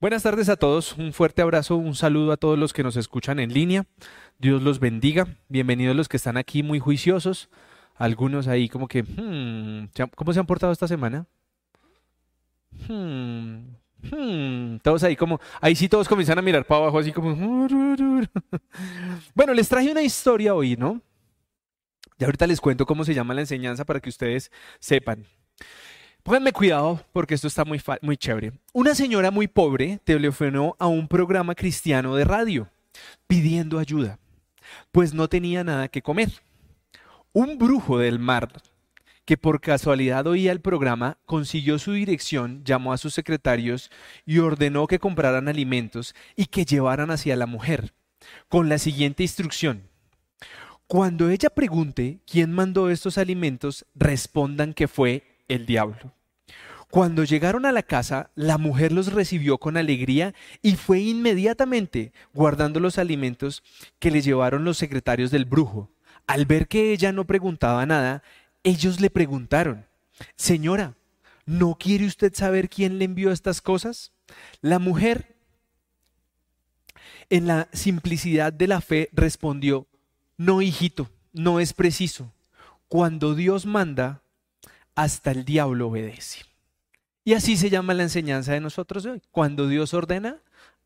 Buenas tardes a todos, un fuerte abrazo, un saludo a todos los que nos escuchan en línea. Dios los bendiga. Bienvenidos los que están aquí muy juiciosos. Algunos ahí como que, hmm, ¿cómo se han portado esta semana? Hmm, hmm, todos ahí como, ahí sí todos comienzan a mirar para abajo así como... Bueno, les traje una historia hoy, ¿no? Y ahorita les cuento cómo se llama la enseñanza para que ustedes sepan. Pónganme cuidado porque esto está muy, muy chévere. Una señora muy pobre telefonó a un programa cristiano de radio pidiendo ayuda, pues no tenía nada que comer. Un brujo del mar que por casualidad oía el programa, consiguió su dirección, llamó a sus secretarios y ordenó que compraran alimentos y que llevaran hacia la mujer, con la siguiente instrucción. Cuando ella pregunte quién mandó estos alimentos, respondan que fue el diablo. Cuando llegaron a la casa, la mujer los recibió con alegría y fue inmediatamente guardando los alimentos que le llevaron los secretarios del brujo. Al ver que ella no preguntaba nada, ellos le preguntaron, Señora, ¿no quiere usted saber quién le envió estas cosas? La mujer, en la simplicidad de la fe, respondió, No, hijito, no es preciso. Cuando Dios manda, hasta el diablo obedece. Y así se llama la enseñanza de nosotros hoy. Cuando Dios ordena,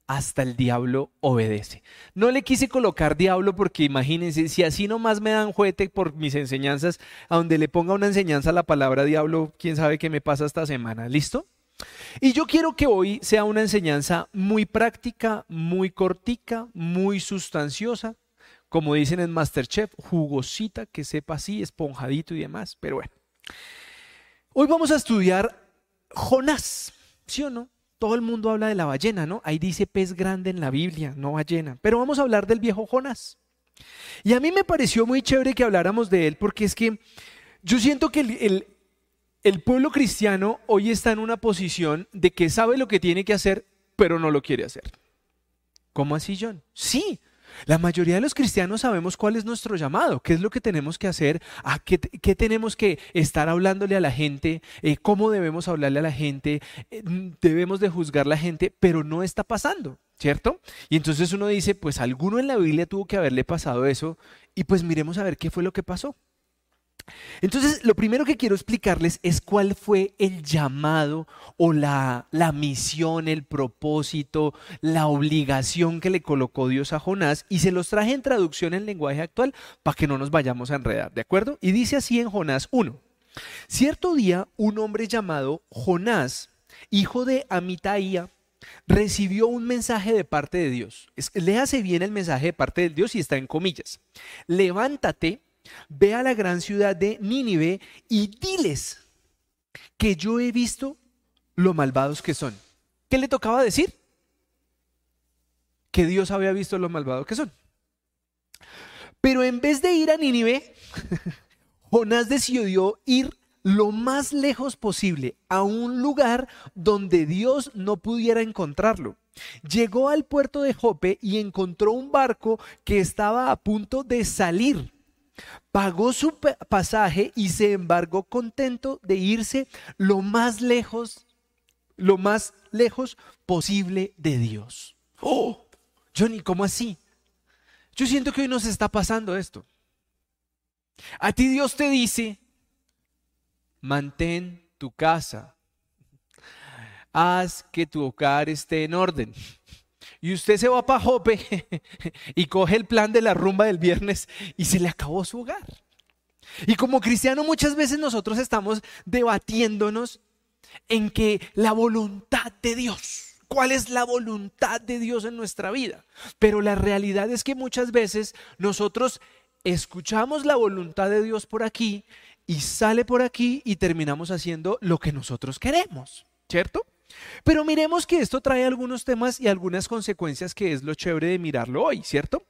hasta el diablo obedece. No le quise colocar diablo porque imagínense, si así nomás me dan juguete por mis enseñanzas, a donde le ponga una enseñanza la palabra diablo, quién sabe qué me pasa esta semana. ¿Listo? Y yo quiero que hoy sea una enseñanza muy práctica, muy cortica, muy sustanciosa, como dicen en Masterchef, jugosita, que sepa así, esponjadito y demás. Pero bueno. Hoy vamos a estudiar Jonás, ¿sí o no? Todo el mundo habla de la ballena, ¿no? Ahí dice pez grande en la Biblia, no ballena. Pero vamos a hablar del viejo Jonás. Y a mí me pareció muy chévere que habláramos de él porque es que yo siento que el, el pueblo cristiano hoy está en una posición de que sabe lo que tiene que hacer, pero no lo quiere hacer. ¿Cómo así, John? Sí, la mayoría de los cristianos sabemos cuál es nuestro llamado, qué es lo que tenemos que hacer, a qué, tenemos que estar hablándole a la gente, eh, cómo debemos hablarle a la gente, eh, debemos de juzgar a la gente, pero no está pasando, ¿cierto? Y entonces uno dice, pues alguno en la Biblia tuvo que haberle pasado eso y pues miremos a ver qué fue lo que pasó. Entonces, lo primero que quiero explicarles es cuál fue el llamado o la, la, misión, el propósito, la obligación que le colocó Dios a Jonás y se los traje en traducción en lenguaje actual para que no nos vayamos a enredar, ¿de acuerdo? Y dice así en Jonás 1. Cierto día, un hombre llamado Jonás, hijo de Amitaía, recibió un mensaje de parte de Dios. Léase bien el mensaje de parte de Dios y está en comillas. Levántate Ve a la gran ciudad de Nínive y diles que yo he visto lo malvados que son. ¿Qué le tocaba decir? Que Dios había visto lo malvados que son. Pero en vez de ir a Nínive, Jonás decidió ir lo más lejos posible a un lugar donde Dios no pudiera encontrarlo. Llegó al puerto de Jope y encontró un barco que estaba a punto de salir pagó su pasaje y se embargó contento de irse lo más lejos, lo más lejos posible de Dios. Oh, Johnny, ¿cómo así? Yo siento que hoy nos está pasando esto. A ti Dios te dice, mantén tu casa, haz que tu hogar esté en orden. Y usted se va para Jope y coge el plan de la rumba del viernes y se le acabó su hogar. Y como cristiano muchas veces nosotros estamos debatiéndonos en que la voluntad de Dios, cuál es la voluntad de Dios en nuestra vida. Pero la realidad es que muchas veces nosotros escuchamos la voluntad de Dios por aquí y sale por aquí y terminamos haciendo lo que nosotros queremos, ¿cierto? Pero miremos que esto trae algunos temas y algunas consecuencias que es lo chévere de mirarlo hoy, ¿cierto?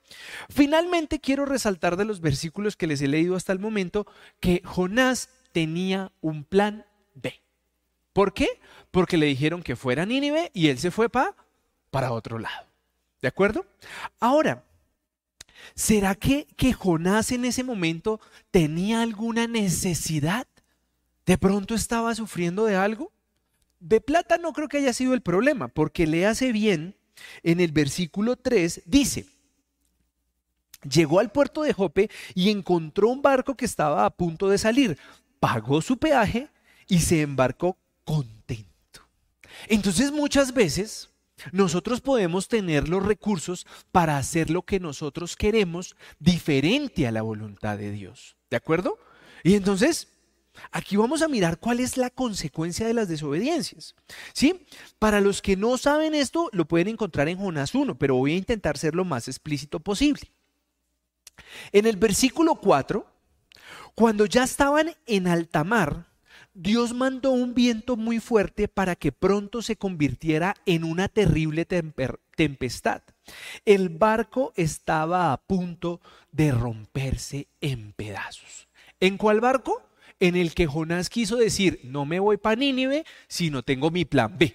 Finalmente quiero resaltar de los versículos que les he leído hasta el momento que Jonás tenía un plan B. ¿Por qué? Porque le dijeron que fuera a Nínive y él se fue para para otro lado. ¿De acuerdo? Ahora, ¿será que, que Jonás en ese momento tenía alguna necesidad? ¿De pronto estaba sufriendo de algo? De plata no creo que haya sido el problema, porque le hace bien en el versículo 3, dice, llegó al puerto de Jope y encontró un barco que estaba a punto de salir, pagó su peaje y se embarcó contento. Entonces muchas veces nosotros podemos tener los recursos para hacer lo que nosotros queremos diferente a la voluntad de Dios. ¿De acuerdo? Y entonces, aquí vamos a mirar cuál es la consecuencia de las desobediencias. ¿Sí? Para los que no saben esto, lo pueden encontrar en Jonás 1, pero voy a intentar ser lo más explícito posible. En el versículo 4, cuando ya estaban en alta mar, Dios mandó un viento muy fuerte para que pronto se convirtiera en una terrible tempestad. El barco estaba a punto de romperse en pedazos. ¿En cuál barco? En el que Jonás quiso decir, no me voy para Nínive si no tengo mi plan B.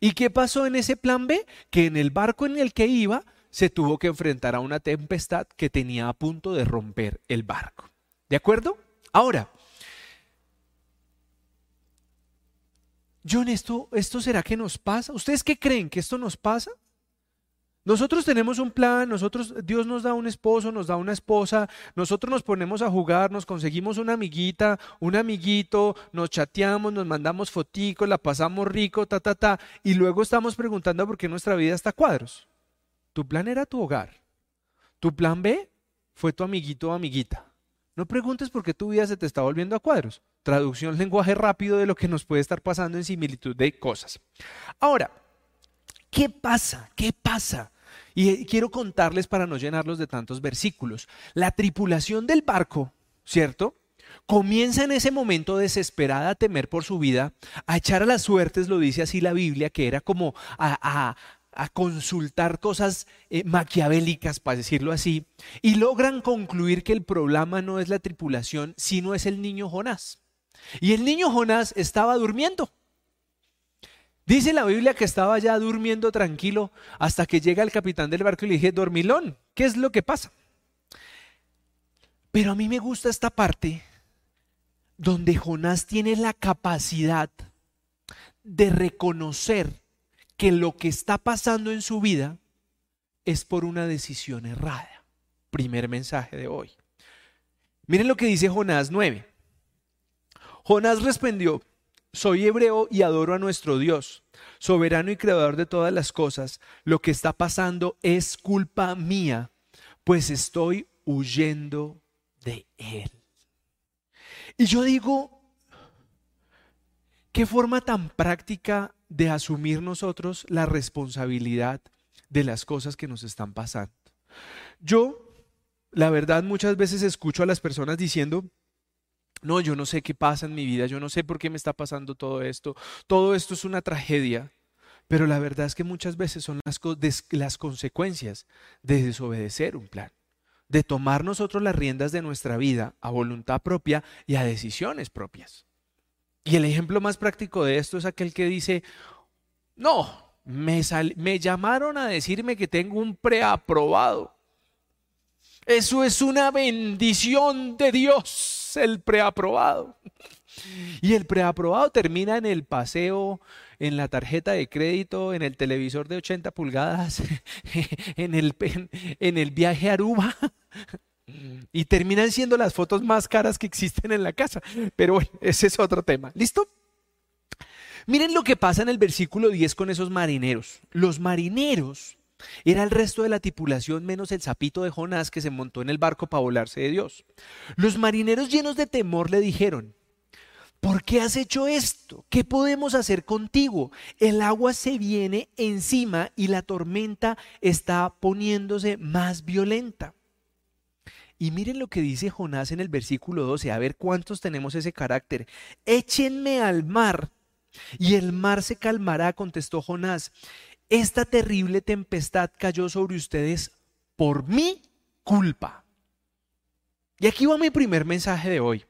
¿Y qué pasó en ese plan B? Que en el barco en el que iba se tuvo que enfrentar a una tempestad que tenía a punto de romper el barco. ¿De acuerdo? Ahora, John, ¿esto, ¿esto será que nos pasa? ¿Ustedes qué creen que esto nos pasa? Nosotros tenemos un plan, nosotros, Dios nos da un esposo, nos da una esposa, nosotros nos ponemos a jugar, nos conseguimos una amiguita, un amiguito, nos chateamos, nos mandamos foticos, la pasamos rico, ta, ta, ta, y luego estamos preguntando por qué nuestra vida está a cuadros. Tu plan era tu hogar. Tu plan B fue tu amiguito o amiguita. No preguntes por qué tu vida se te está volviendo a cuadros. Traducción, lenguaje rápido de lo que nos puede estar pasando en similitud de cosas. Ahora, ¿qué pasa? ¿Qué pasa? Y quiero contarles para no llenarlos de tantos versículos. La tripulación del barco, ¿cierto? Comienza en ese momento desesperada a temer por su vida, a echar a las suertes, lo dice así la Biblia, que era como a, a consultar cosas eh, maquiavélicas, para decirlo así, y logran concluir que el problema no es la tripulación, sino es el niño Jonás. Y el niño Jonás estaba durmiendo. Dice la Biblia que estaba ya durmiendo tranquilo hasta que llega el capitán del barco y le dije, dormilón, ¿qué es lo que pasa? Pero a mí me gusta esta parte donde Jonás tiene la capacidad de reconocer que lo que está pasando en su vida es por una decisión errada. Primer mensaje de hoy. Miren lo que dice Jonás 9. Jonás respondió, soy hebreo y adoro a nuestro Dios, soberano y creador de todas las cosas. Lo que está pasando es culpa mía, pues estoy huyendo de Él. Y yo digo, ¿qué forma tan práctica de asumir nosotros la responsabilidad de las cosas que nos están pasando. Yo, la verdad, muchas veces escucho a las personas diciendo, no, yo no sé qué pasa en mi vida, yo no sé por qué me está pasando todo esto, todo esto es una tragedia, pero la verdad es que muchas veces son las, las consecuencias de desobedecer un plan, de tomar nosotros las riendas de nuestra vida a voluntad propia y a decisiones propias. Y el ejemplo más práctico de esto es aquel que dice, no, me, me llamaron a decirme que tengo un preaprobado. Eso es una bendición de Dios, el preaprobado. Y el preaprobado termina en el paseo, en la tarjeta de crédito, en el televisor de 80 pulgadas, en el, en el viaje a Aruba. Y terminan siendo las fotos más caras que existen en la casa. Pero bueno, ese es otro tema. ¿Listo? Miren lo que pasa en el versículo 10 con esos marineros. Los marineros era el resto de la tripulación menos el sapito de Jonás que se montó en el barco para volarse de Dios. Los marineros llenos de temor le dijeron, ¿por qué has hecho esto? ¿Qué podemos hacer contigo? El agua se viene encima y la tormenta está poniéndose más violenta. Y miren lo que dice Jonás en el versículo 12, a ver cuántos tenemos ese carácter. Échenme al mar y el mar se calmará, contestó Jonás. Esta terrible tempestad cayó sobre ustedes por mi culpa. Y aquí va mi primer mensaje de hoy.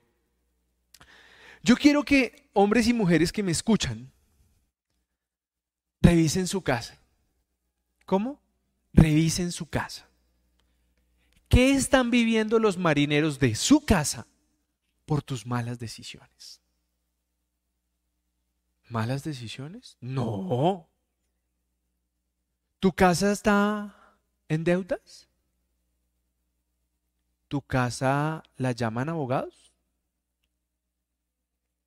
Yo quiero que hombres y mujeres que me escuchan revisen su casa. ¿Cómo? Revisen su casa. ¿Qué están viviendo los marineros de su casa por tus malas decisiones? ¿Malas decisiones? No. ¿Tu casa está en deudas? ¿Tu casa la llaman abogados?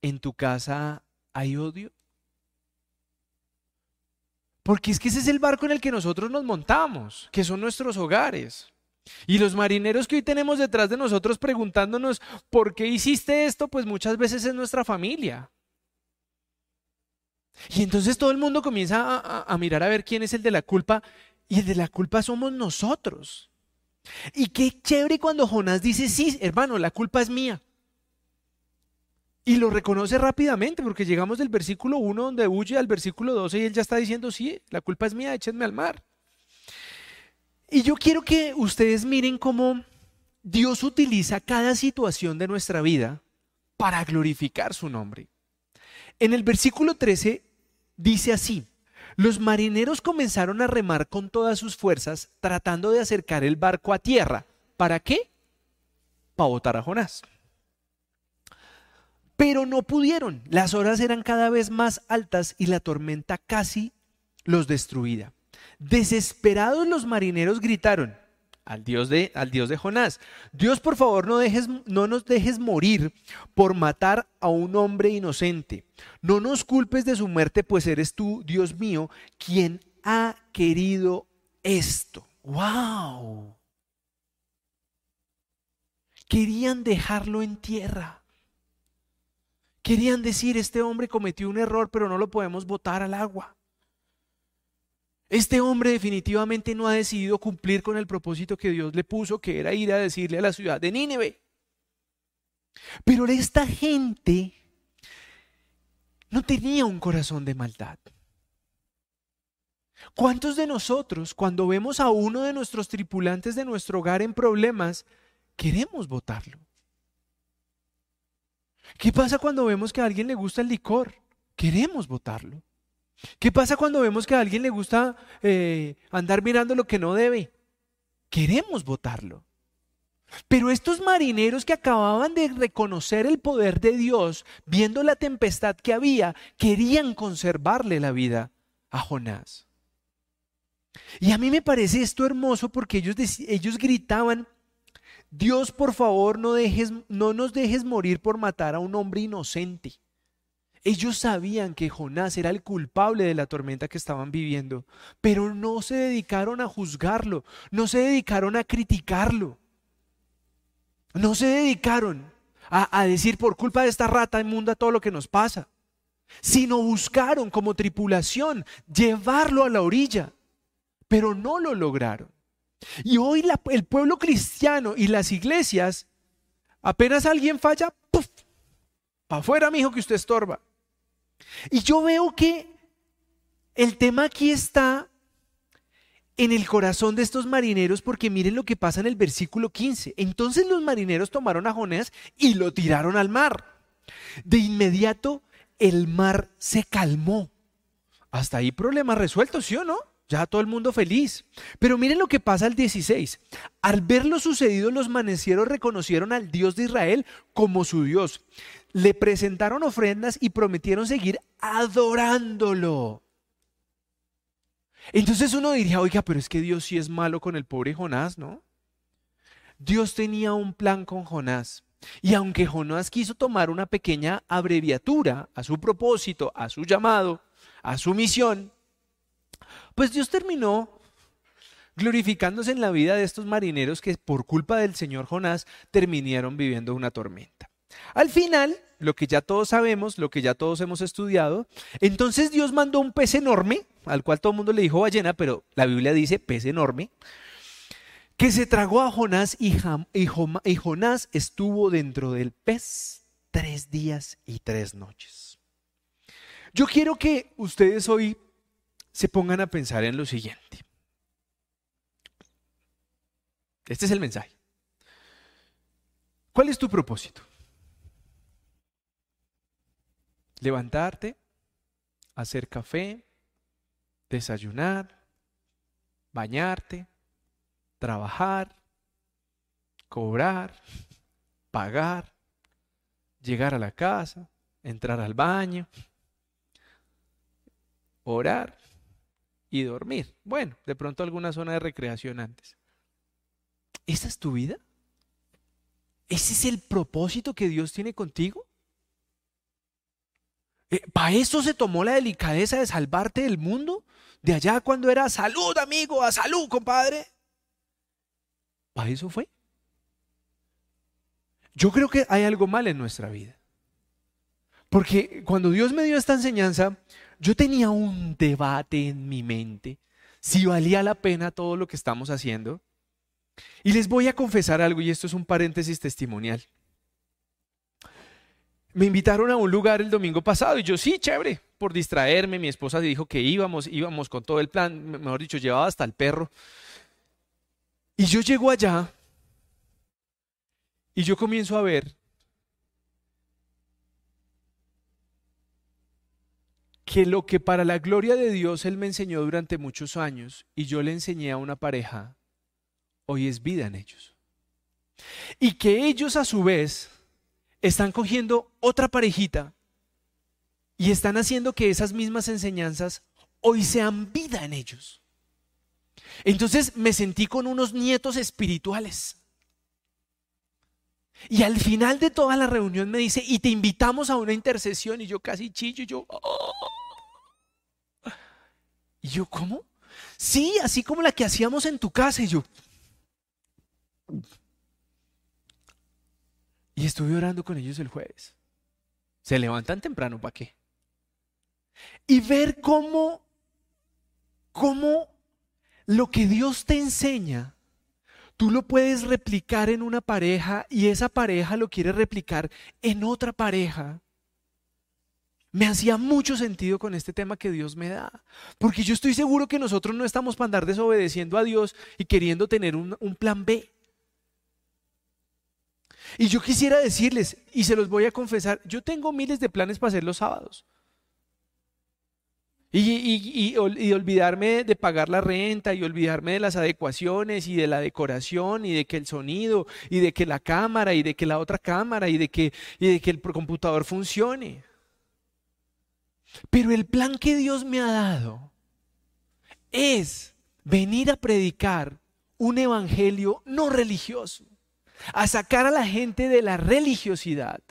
¿En tu casa hay odio? Porque es que ese es el barco en el que nosotros nos montamos, que son nuestros hogares. Y los marineros que hoy tenemos detrás de nosotros preguntándonos, ¿por qué hiciste esto? Pues muchas veces es nuestra familia. Y entonces todo el mundo comienza a, mirar a ver quién es el de la culpa. Y el de la culpa somos nosotros. Y qué chévere cuando Jonás dice, sí, hermano, la culpa es mía. Y lo reconoce rápidamente porque llegamos del versículo 1 donde huye al versículo 12 y él ya está diciendo, sí, la culpa es mía, échenme al mar. Y yo quiero que ustedes miren cómo Dios utiliza cada situación de nuestra vida para glorificar su nombre. En el versículo 13 dice así, los marineros comenzaron a remar con todas sus fuerzas tratando de acercar el barco a tierra. ¿Para qué? Para botar a Jonás. Pero no pudieron. Las horas eran cada vez más altas y la tormenta casi los destruía. Desesperados los marineros gritaron al Dios de, al Dios de Jonás, Dios por favor no, dejes, no nos dejes morir por matar a un hombre inocente. No nos culpes de su muerte, pues eres tú, Dios mío, quien ha querido esto. ¡Wow! Querían dejarlo en tierra. Querían decir, este hombre cometió un error, pero no lo podemos botar al agua. Este hombre definitivamente no ha decidido cumplir con el propósito que Dios le puso, que era ir a decirle a la ciudad de Nínive. Pero esta gente no tenía un corazón de maldad. ¿Cuántos de nosotros, cuando vemos a uno de nuestros tripulantes de nuestro hogar en problemas, queremos votarlo? ¿Qué pasa cuando vemos que a alguien le gusta el licor? Queremos votarlo. ¿Qué pasa cuando vemos que a alguien le gusta eh, andar mirando lo que no debe? Queremos votarlo. Pero estos marineros que acababan de reconocer el poder de Dios, viendo la tempestad que había, querían conservarle la vida a Jonás. Y a mí me parece esto hermoso porque ellos, ellos gritaban, Dios por favor no, dejes, no nos dejes morir por matar a un hombre inocente. Ellos sabían que Jonás era el culpable de la tormenta que estaban viviendo, pero no se dedicaron a juzgarlo, no se dedicaron a criticarlo, no se dedicaron a, decir por culpa de esta rata inmunda todo lo que nos pasa, sino buscaron como tripulación llevarlo a la orilla, pero no lo lograron. Y hoy el pueblo cristiano y las iglesias, apenas alguien falla, ¡puf! Para afuera, mijo, que usted estorba. Y yo veo que el tema aquí está en el corazón de estos marineros porque miren lo que pasa en el versículo 15. Entonces los marineros tomaron a Jonás y lo tiraron al mar. De inmediato el mar se calmó. Hasta ahí problema resuelto, ¿sí o no? Ya todo el mundo feliz. Pero miren lo que pasa al 16. Al ver lo sucedido, los manecieros reconocieron al Dios de Israel como su Dios le presentaron ofrendas y prometieron seguir adorándolo. Entonces uno diría, oiga, pero es que Dios sí es malo con el pobre Jonás, ¿no? Dios tenía un plan con Jonás. Y aunque Jonás quiso tomar una pequeña abreviatura a su propósito, a su llamado, a su misión, pues Dios terminó glorificándose en la vida de estos marineros que por culpa del Señor Jonás terminaron viviendo una tormenta. Al final, lo que ya todos sabemos, lo que ya todos hemos estudiado, entonces Dios mandó un pez enorme, al cual todo el mundo le dijo ballena, pero la Biblia dice pez enorme, que se tragó a Jonás y, Jonás estuvo dentro del pez tres días y tres noches. Yo quiero que ustedes hoy se pongan a pensar en lo siguiente. Este es el mensaje. ¿Cuál es tu propósito? Levantarte, hacer café, desayunar, bañarte, trabajar, cobrar, pagar, llegar a la casa, entrar al baño, orar y dormir. Bueno, de pronto alguna zona de recreación antes. ¿Esa es tu vida? ¿Ese es el propósito que Dios tiene contigo? Eh, ¿Para eso se tomó la delicadeza de salvarte del mundo? De allá cuando era salud, amigo, a salud, compadre. ¿Para eso fue? Yo creo que hay algo mal en nuestra vida. Porque cuando Dios me dio esta enseñanza, yo tenía un debate en mi mente si valía la pena todo lo que estamos haciendo. Y les voy a confesar algo, y esto es un paréntesis testimonial. Me invitaron a un lugar el domingo pasado y yo, sí, chévere, por distraerme, mi esposa dijo que íbamos, íbamos con todo el plan, mejor dicho, llevaba hasta el perro. Y yo llego allá y yo comienzo a ver que lo que para la gloria de Dios Él me enseñó durante muchos años y yo le enseñé a una pareja, hoy es vida en ellos. Y que ellos a su vez están cogiendo otra parejita y están haciendo que esas mismas enseñanzas hoy sean vida en ellos. Entonces me sentí con unos nietos espirituales. Y al final de toda la reunión me dice, y te invitamos a una intercesión. Y yo casi chillo, y yo... Oh". Y yo, ¿cómo? Sí, así como la que hacíamos en tu casa. Y yo... Y estuve orando con ellos el jueves. Se levantan temprano, ¿para qué? Y ver cómo, cómo lo que Dios te enseña Tú lo puedes replicar en una pareja y esa pareja lo quiere replicar en otra pareja. Me hacía mucho sentido con este tema que Dios me da. Porque yo estoy seguro que nosotros no estamos para andar desobedeciendo a Dios y queriendo tener un, un plan B. Y yo quisiera decirles, y se los voy a confesar, yo tengo miles de planes para hacer los sábados. Y, olvidarme de pagar la renta y olvidarme de las adecuaciones y de la decoración y de que el sonido y de que la cámara y de que la otra cámara y de que, y de que el computador funcione. Pero el plan que Dios me ha dado es venir a predicar un evangelio no religioso, a sacar a la gente de la religiosidad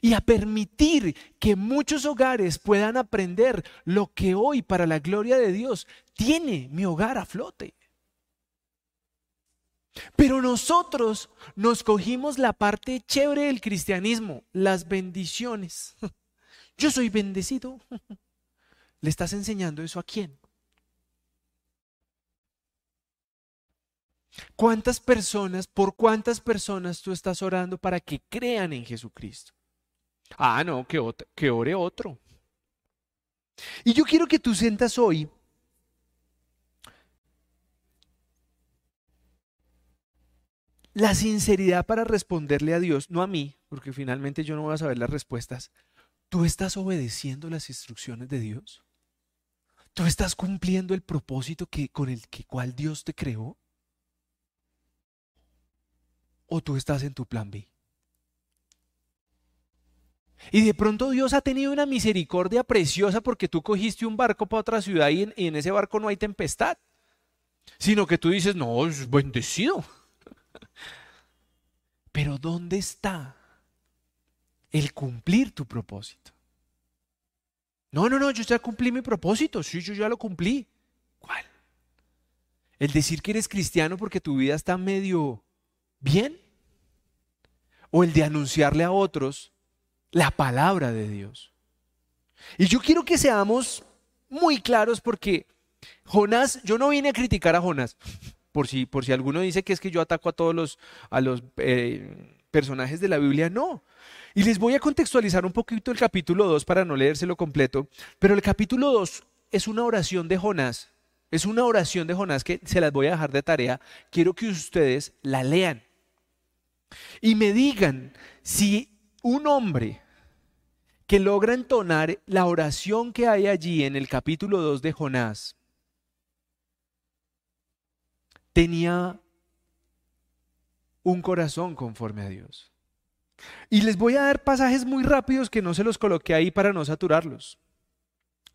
y a permitir que muchos hogares puedan aprender lo que hoy para la gloria de Dios tiene mi hogar a flote. Pero nosotros nos cogimos la parte chévere del cristianismo, las bendiciones. Yo soy bendecido. ¿Le estás enseñando eso a quién? ¿Cuántas personas, por cuántas personas tú estás orando para que crean en Jesucristo? Ah, no, que, que ore otro. Y yo quiero que tú sientas hoy la sinceridad para responderle a Dios, no a mí, porque finalmente yo no voy a saber las respuestas. ¿Tú estás obedeciendo las instrucciones de Dios? ¿Tú estás cumpliendo el propósito que, con el que, cual Dios te creó? ¿O tú estás en tu plan B? Y de pronto Dios ha tenido una misericordia preciosa porque tú cogiste un barco para otra ciudad y en, ese barco no hay tempestad. Sino que tú dices, no, es bendecido. Pero ¿dónde está el cumplir tu propósito? No, no, no, yo ya cumplí mi propósito. Sí, yo ya lo cumplí. ¿Cuál? El decir que eres cristiano porque tu vida está medio bien. O el de anunciarle a otros la palabra de Dios. Y yo quiero que seamos muy claros porque Jonás, yo no vine a criticar a Jonás, por si, por si alguno dice que es que yo ataco a todos los, a los eh, personajes de la Biblia, no. Y les voy a contextualizar un poquito el capítulo 2 para no leérselo completo, pero el capítulo 2 es una oración de Jonás, es una oración de Jonás que se las voy a dejar de tarea, quiero que ustedes la lean y me digan si un hombre que logra entonar la oración que hay allí en el capítulo 2 de Jonás, tenía un corazón conforme a Dios. Y les voy a dar pasajes muy rápidos que no se los coloqué ahí para no saturarlos.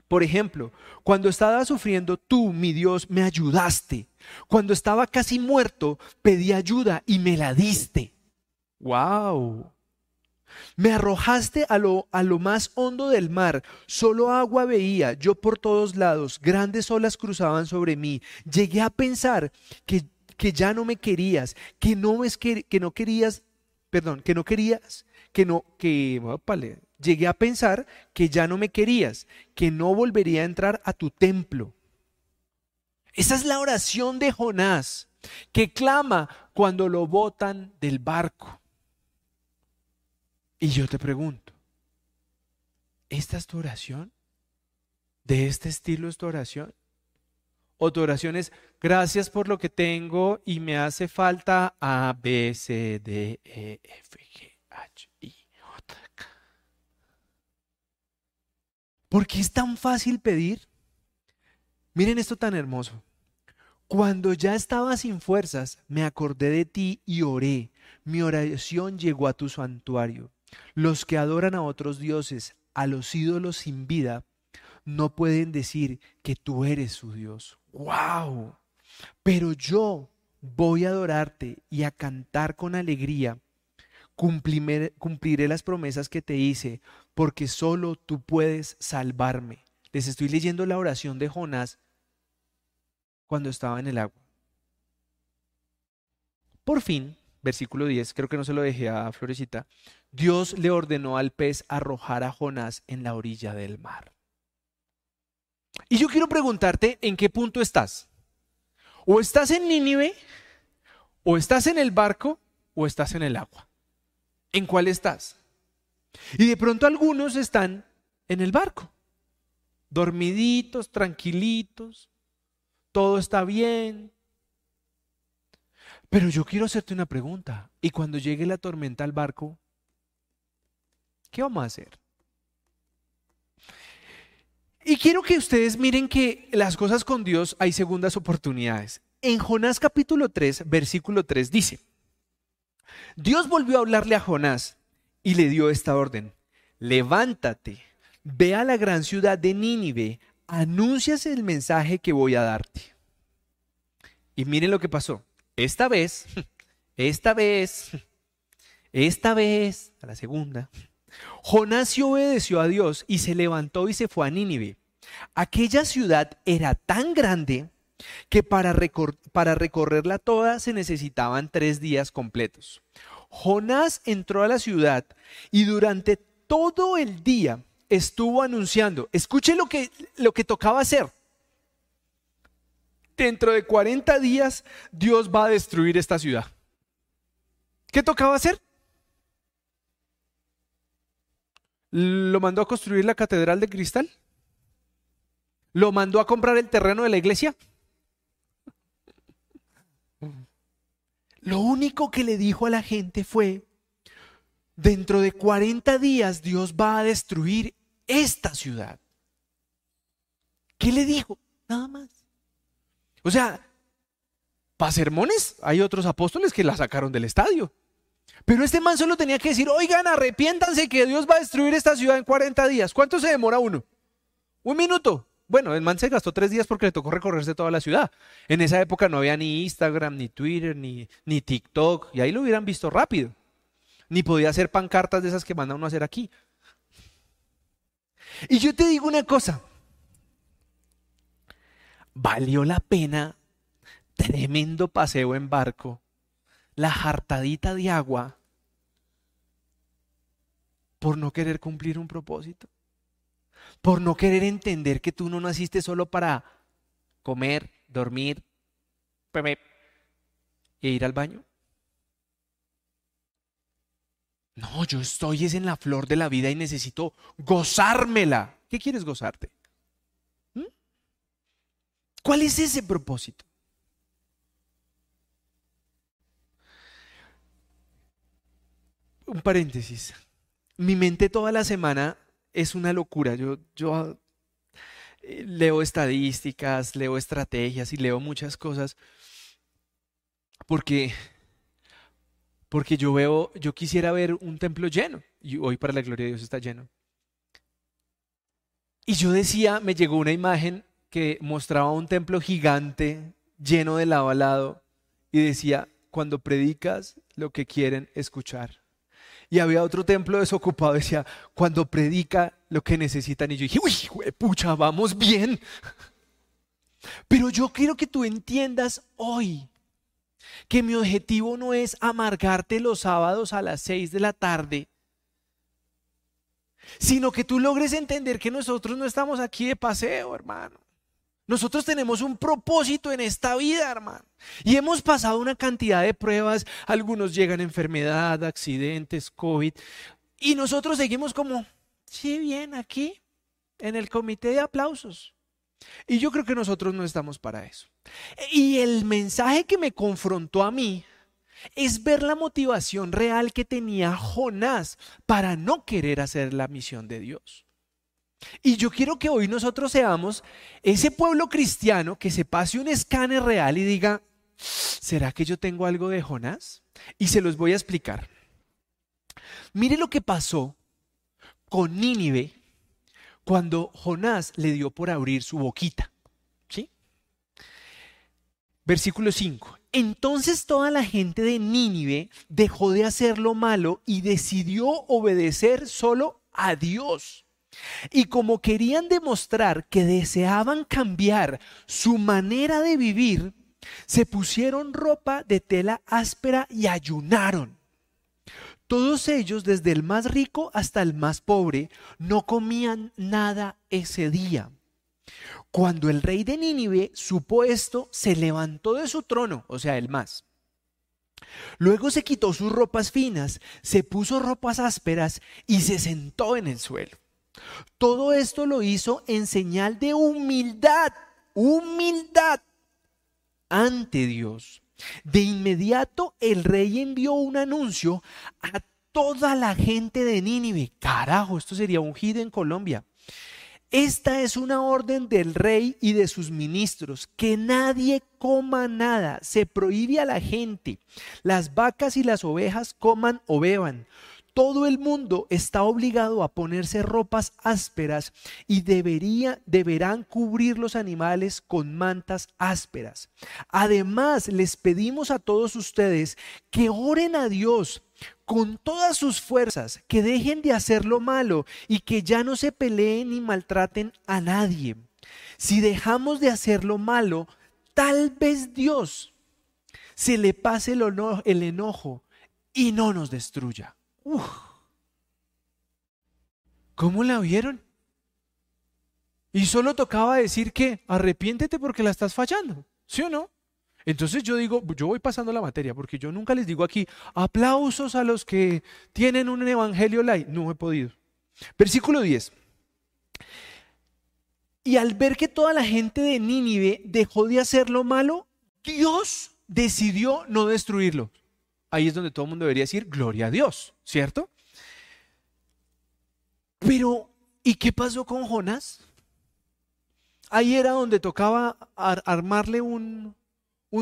Por ejemplo, cuando estaba sufriendo, tú, mi Dios, me ayudaste. Cuando estaba casi muerto, pedí ayuda y me la diste. ¡Wow! Me arrojaste a lo, a lo más hondo del mar, solo agua veía, yo por todos lados, grandes olas cruzaban sobre mí. Llegué a pensar que, que ya no me querías, que no, es que, no querías, perdón, que no querías, que no, que, llegué a pensar que ya no me querías, que no volvería a entrar a tu templo. Esa es la oración de Jonás, que clama cuando lo botan del barco. Y yo te pregunto, ¿esta es tu oración? ¿De este estilo es tu oración? ¿O tu oración es, gracias por lo que tengo y me hace falta A, B, C, D, E, F, G, H, I, J, K? ¿Por qué es tan fácil pedir? Miren esto tan hermoso. Cuando ya estaba sin fuerzas, me acordé de ti y oré. Mi oración llegó a tu santuario. Los que adoran a otros dioses, a los ídolos sin vida, no pueden decir que tú eres su Dios. ¡Wow! Pero yo voy a adorarte y a cantar con alegría. Cumpliré, cumpliré las promesas que te hice, porque solo tú puedes salvarme. Les estoy leyendo la oración de Jonás cuando estaba en el agua. Por fin, versículo 10, creo que no se lo dejé a Florecita, Dios le ordenó al pez arrojar a Jonás en la orilla del mar. Y yo quiero preguntarte en qué punto estás. O estás en Nínive, o estás en el barco, o estás en el agua. ¿En cuál estás? Y de pronto algunos están en el barco, dormiditos, tranquilitos, todo está bien, pero yo quiero hacerte una pregunta. ¿Y cuando llegue la tormenta al barco, qué vamos a hacer? Y quiero que ustedes miren que las cosas con Dios hay segundas oportunidades. En Jonás capítulo 3, versículo 3 dice, Dios volvió a hablarle a Jonás y le dio esta orden, levántate, ve a la gran ciudad de Nínive, anuncias el mensaje que voy a darte. Y miren lo que pasó. Esta vez, esta vez, esta vez, a la segunda, Jonás obedeció a Dios y se levantó y se fue a Nínive. Aquella ciudad era tan grande que para, para recorrerla toda se necesitaban tres días completos. Jonás entró a la ciudad y durante todo el día estuvo anunciando. Escuche lo que, lo que tocaba hacer dentro de 40 días Dios va a destruir esta ciudad. ¿Qué tocaba hacer? ¿Lo mandó a construir la catedral de cristal? ¿Lo mandó a comprar el terreno de la iglesia? Lo único que le dijo a la gente fue, dentro de 40 días Dios va a destruir esta ciudad. ¿Qué le dijo? Nada más. O sea, para sermones hay otros apóstoles que la sacaron del estadio. Pero este man solo tenía que decir, oigan, arrepiéntanse que Dios va a destruir esta ciudad en 40 días. ¿Cuánto se demora uno? Un minuto. Bueno, el man se gastó tres días porque le tocó recorrerse toda la ciudad. En esa época no había ni Instagram, ni Twitter, ni, ni TikTok, y ahí lo hubieran visto rápido. Ni podía hacer pancartas de esas que manda uno a hacer aquí. Y yo te digo una cosa, valió la pena tremendo paseo en barco, la jartadita de agua por no querer cumplir un propósito, por no querer entender que tú no naciste solo para comer, dormir e ir al baño. No, yo estoy es en la flor de la vida y necesito gozármela. ¿Qué quieres gozarte? ¿Cuál es ese propósito? Un paréntesis. Mi mente toda la semana es una locura. Yo, eh, leo estadísticas, leo estrategias y leo muchas cosas porque porque yo veo, yo quisiera ver un templo lleno y hoy para la gloria de Dios está lleno. Y yo decía, me llegó una imagen que mostraba un templo gigante lleno de lado a lado y decía, cuando predicas lo que quieren escuchar. Y había otro templo desocupado, decía, cuando predica lo que necesitan. Y yo dije, uy, pucha, vamos bien. Pero yo quiero que tú entiendas hoy que mi objetivo no es amargarte los sábados a las seis de la tarde sino que tú logres entender que nosotros no estamos aquí de paseo, hermano. Nosotros tenemos un propósito en esta vida, hermano. Y hemos pasado una cantidad de pruebas. Algunos llegan enfermedad, accidentes, COVID. Y nosotros seguimos como, sí, bien, aquí, en el comité de aplausos. Y yo creo que nosotros no estamos para eso. Y el mensaje que me confrontó a mí es ver la motivación real que tenía Jonás para no querer hacer la misión de Dios. Y yo quiero que hoy nosotros seamos ese pueblo cristiano que se pase un escáner real y diga, ¿será que yo tengo algo de Jonás? Y se los voy a explicar. Mire lo que pasó con Nínive cuando Jonás le dio por abrir su boquita. ¿Sí? Versículo 5. Entonces toda la gente de Nínive dejó de hacer lo malo y decidió obedecer solo a Dios. Y como querían demostrar que deseaban cambiar su manera de vivir, se pusieron ropa de tela áspera y ayunaron. Todos ellos, desde el más rico hasta el más pobre, no comían nada ese día. Cuando el rey de Nínive supo esto, se levantó de su trono, o sea, el más. Luego se quitó sus ropas finas, se puso ropas ásperas y se sentó en el suelo. Todo esto lo hizo en señal de humildad, humildad ante Dios. De inmediato el rey envió un anuncio a toda la gente de Nínive. Carajo, esto sería un hit en Colombia. Esta es una orden del rey y de sus ministros, que nadie coma nada, se prohíbe a la gente, las vacas y las ovejas coman o beban. Todo el mundo está obligado a ponerse ropas ásperas y debería, deberán cubrir los animales con mantas ásperas. Además, les pedimos a todos ustedes que oren a Dios con todas sus fuerzas, que dejen de hacer lo malo y que ya no se peleen ni maltraten a nadie. Si dejamos de hacer lo malo, tal vez Dios se le pase el, enojo y no nos destruya. ¿Cómo la vieron? Y solo tocaba decir que arrepiéntete porque la estás fallando, ¿sí o no? Entonces yo digo, yo voy pasando la materia, porque yo nunca les digo aquí, aplausos a los que tienen un evangelio light. No he podido. Versículo 10. Y al ver que toda la gente de Nínive dejó de hacer lo malo, Dios decidió no destruirlo. Ahí es donde todo el mundo debería decir, gloria a Dios, ¿cierto? Pero, ¿y qué pasó con Jonás? Ahí era donde tocaba armarle un,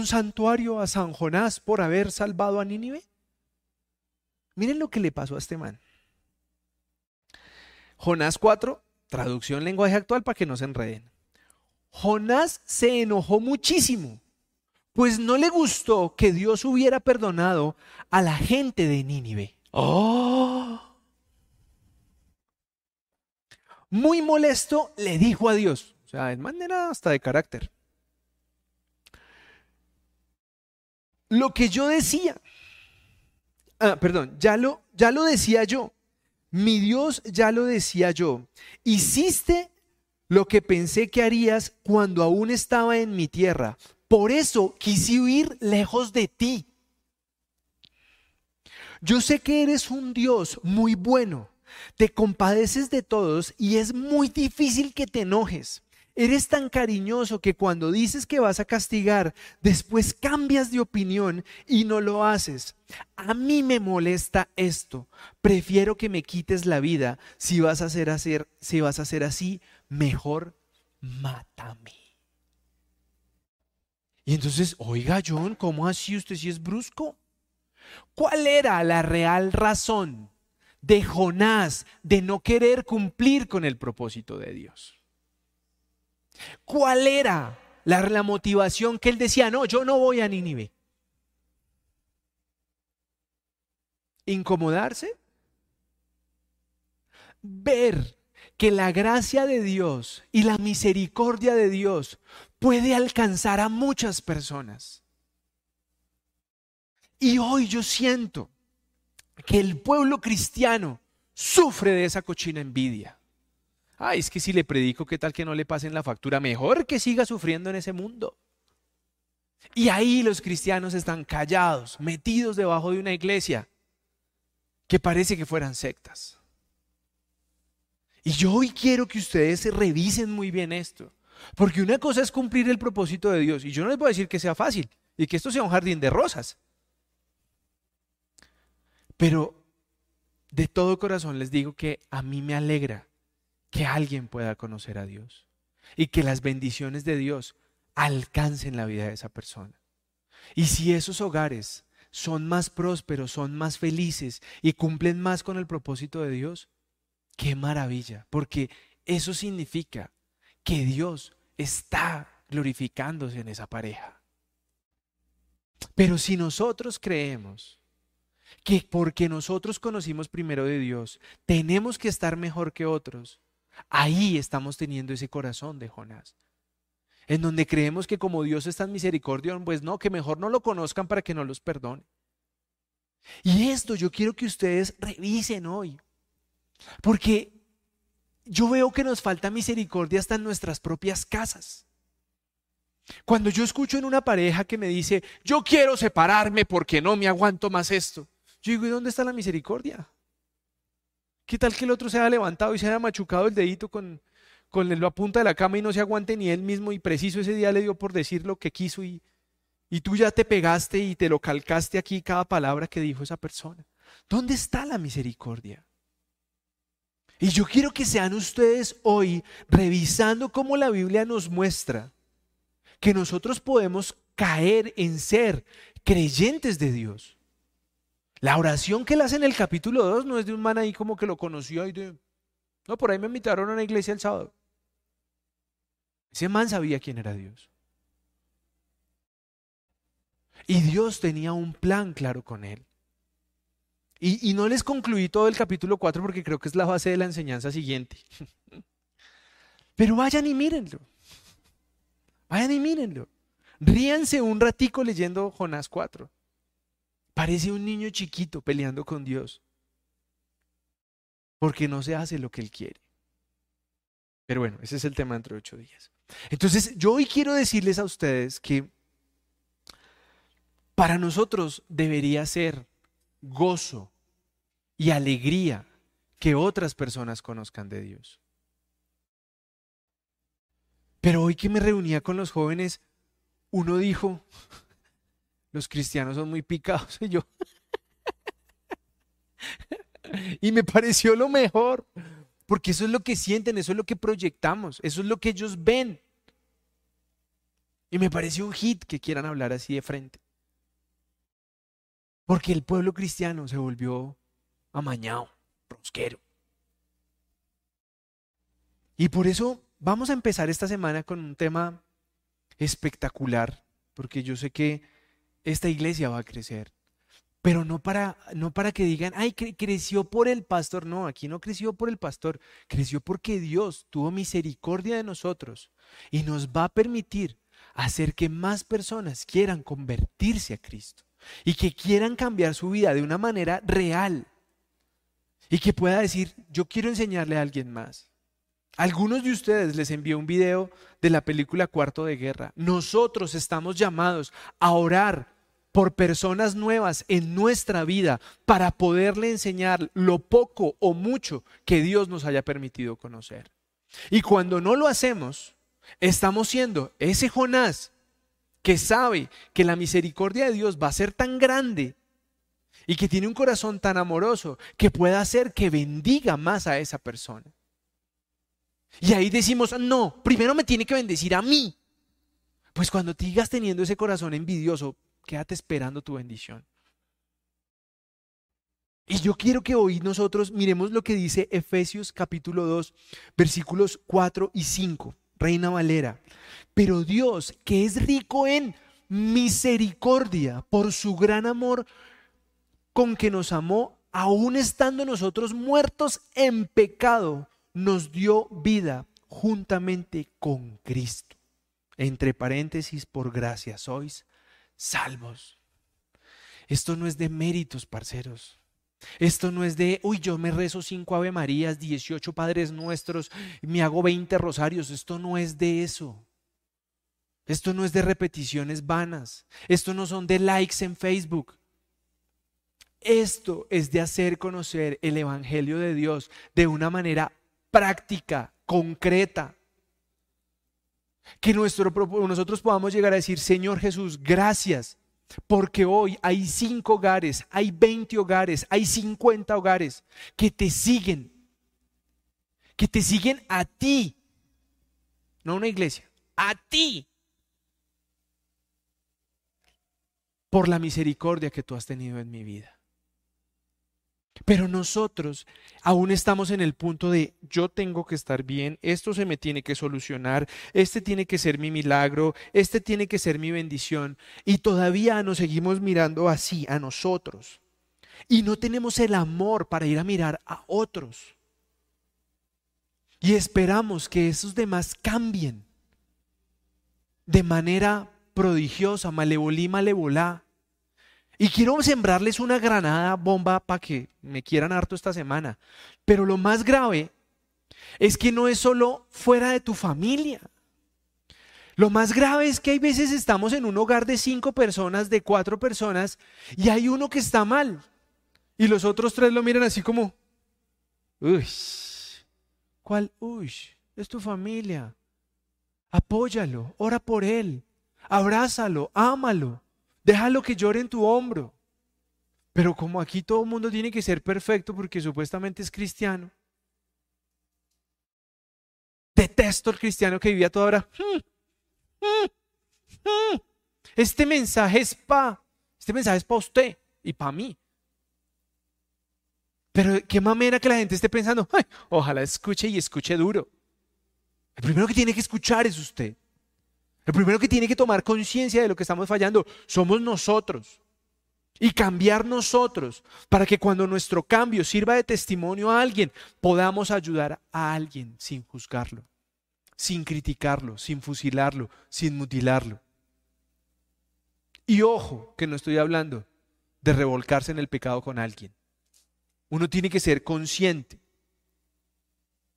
santuario a San Jonás por haber salvado a Nínive? Miren lo que le pasó a este man. Jonás 4, traducción lenguaje actual para que no se enreden. Jonás se enojó muchísimo, pues no le gustó que Dios hubiera perdonado a la gente de Nínive. ¡Oh! Muy molesto le dijo a Dios, o sea, en manera hasta de carácter. Lo que yo decía, ah, perdón, ya lo, ya lo decía yo. Mi Dios ya lo decía yo. Hiciste lo que pensé que harías cuando aún estaba en mi tierra. Por eso quise huir lejos de ti. Yo sé que eres un Dios muy bueno, te compadeces de todos y es muy difícil que te enojes. Eres tan cariñoso que cuando dices que vas a castigar, después cambias de opinión y no lo haces. A mí me molesta esto. Prefiero que me quites la vida. Si vas a hacer, así, mejor mátame. Y entonces, oiga John, ¿cómo así usted si es brusco? ¿Cuál era la real razón de Jonás de no querer cumplir con el propósito de Dios? ¿Cuál era la, la motivación que él decía, no, yo no voy a Nínive? ¿Incomodarse? Ver que la gracia de Dios y la misericordia de Dios puede alcanzar a muchas personas. Y hoy yo siento que el pueblo cristiano sufre de esa cochina envidia. Ay, es que si le predico, ¿qué tal que no le pasen la factura? Mejor que siga sufriendo en ese mundo. Y ahí los cristianos están callados, metidos debajo de una iglesia que parece que fueran sectas. Y yo hoy quiero que ustedes revisen muy bien esto. Porque una cosa es cumplir el propósito de Dios. Y yo no les voy a decir que sea fácil y que esto sea un jardín de rosas. Pero de todo corazón les digo que a mí me alegra que alguien pueda conocer a Dios y que las bendiciones de Dios alcancen la vida de esa persona. Y si esos hogares son más prósperos, son más felices y cumplen más con el propósito de Dios, qué maravilla, porque eso significa que Dios está glorificándose en esa pareja. Pero si nosotros creemos que porque nosotros conocimos primero de Dios, tenemos que estar mejor que otros, ahí estamos teniendo ese corazón de Jonás. En donde creemos que como Dios es tan misericordio, pues no, que mejor no lo conozcan para que no los perdone. Y esto yo quiero que ustedes revisen hoy. Porque yo veo que nos falta misericordia hasta en nuestras propias casas. Cuando yo escucho en una pareja que me dice, yo quiero separarme porque no me aguanto más esto. Yo digo, ¿y dónde está la misericordia? ¿Qué tal que el otro se haya levantado y se haya machucado el dedito con, con la punta de la cama y no se aguante ni él mismo y preciso ese día le dio por decir lo que quiso y, y tú ya te pegaste y te lo calcaste aquí cada palabra que dijo esa persona? ¿Dónde está la misericordia? Y yo quiero que sean ustedes hoy revisando cómo la Biblia nos muestra que nosotros podemos caer en ser creyentes de Dios. La oración que él hace en el capítulo 2 no es de un man ahí como que lo conoció y de... No, por ahí me invitaron a una iglesia el sábado. Ese man sabía quién era Dios. Y Dios tenía un plan claro con él. Y, no les concluí todo el capítulo 4 porque creo que es la base de la enseñanza siguiente. Pero vayan y mírenlo. Vayan y mírenlo. Ríanse un ratico leyendo Jonás 4. Parece un niño chiquito peleando con Dios. Porque no se hace lo que Él quiere. Pero bueno, ese es el tema dentro de ocho días. Entonces, yo hoy quiero decirles a ustedes que para nosotros debería ser gozo y alegría que otras personas conozcan de Dios. Pero hoy que me reunía con los jóvenes, uno dijo, los cristianos son muy picados y yo. y me pareció lo mejor, porque eso es lo que sienten, eso es lo que proyectamos, eso es lo que ellos ven. Y me pareció un hit que quieran hablar así de frente. Porque el pueblo cristiano se volvió amañado, rosquero. Y por eso vamos a empezar esta semana con un tema espectacular, porque yo sé que esta iglesia va a crecer. Pero no para, no para que digan, ay, creció por el pastor. No, aquí no creció por el pastor, creció porque Dios tuvo misericordia de nosotros y nos va a permitir hacer que más personas quieran convertirse a Cristo y que quieran cambiar su vida de una manera real y que pueda decir, yo quiero enseñarle a alguien más. Algunos de ustedes les envió un video de la película Cuarto de Guerra. Nosotros estamos llamados a orar por personas nuevas en nuestra vida para poderle enseñar lo poco o mucho que Dios nos haya permitido conocer. Y cuando no lo hacemos, estamos siendo ese Jonás que sabe que la misericordia de Dios va a ser tan grande y que tiene un corazón tan amoroso que pueda hacer que bendiga más a esa persona. Y ahí decimos, no, primero me tiene que bendecir a mí. Pues cuando te digas teniendo ese corazón envidioso, quédate esperando tu bendición. Y yo quiero que hoy nosotros miremos lo que dice Efesios capítulo 2, versículos 4 y 5. Reina Valera. Pero Dios, que es rico en misericordia por su gran amor con que nos amó, aún estando nosotros muertos en pecado, nos dio vida juntamente con Cristo. Entre paréntesis, por gracia sois salvos. Esto no es de méritos, parceros. Esto no es de, uy, yo me rezo cinco Ave Marías, 18 Padres Nuestros, me hago 20 rosarios. Esto no es de eso. Esto no es de repeticiones vanas. Esto no son de likes en Facebook. Esto es de hacer conocer el Evangelio de Dios de una manera práctica, concreta. Que nosotros podamos llegar a decir, Señor Jesús, gracias porque hoy hay cinco hogares, hay 20 hogares, hay 50 hogares que te siguen, que te siguen a ti, no a una iglesia, a ti, por la misericordia que tú has tenido en mi vida. Pero nosotros aún estamos en el punto de yo tengo que estar bien, esto se me tiene que solucionar, este tiene que ser mi milagro, este tiene que ser mi bendición. Y todavía nos seguimos mirando así a nosotros. Y no tenemos el amor para ir a mirar a otros. Y esperamos que esos demás cambien de manera prodigiosa, malevolí, malevolá. Y quiero sembrarles una granada bomba para que me quieran harto esta semana. Pero lo más grave es que no es solo fuera de tu familia. Lo más grave es que hay veces estamos en un hogar de cinco personas, de cuatro personas, y hay uno que está mal. Y los otros tres lo miran así como, uy, ¿cuál? Uy, es tu familia. Apóyalo, ora por él, abrázalo, ámalo. Déjalo que llore en tu hombro. Pero como aquí todo el mundo tiene que ser perfecto porque supuestamente es cristiano. Detesto el cristiano que vivía toda hora. Hmm, hmm, hmm. Este mensaje es para, este mensaje es para usted y para mí. Pero qué mamera que la gente esté pensando, ojalá escuche y escuche duro. El primero que tiene que escuchar es usted. El primero que tiene que tomar conciencia de lo que estamos fallando somos nosotros. Y cambiar nosotros para que cuando nuestro cambio sirva de testimonio a alguien, podamos ayudar a alguien sin juzgarlo, sin criticarlo, sin fusilarlo, sin mutilarlo. Y ojo, que no estoy hablando de revolcarse en el pecado con alguien. Uno tiene que ser consciente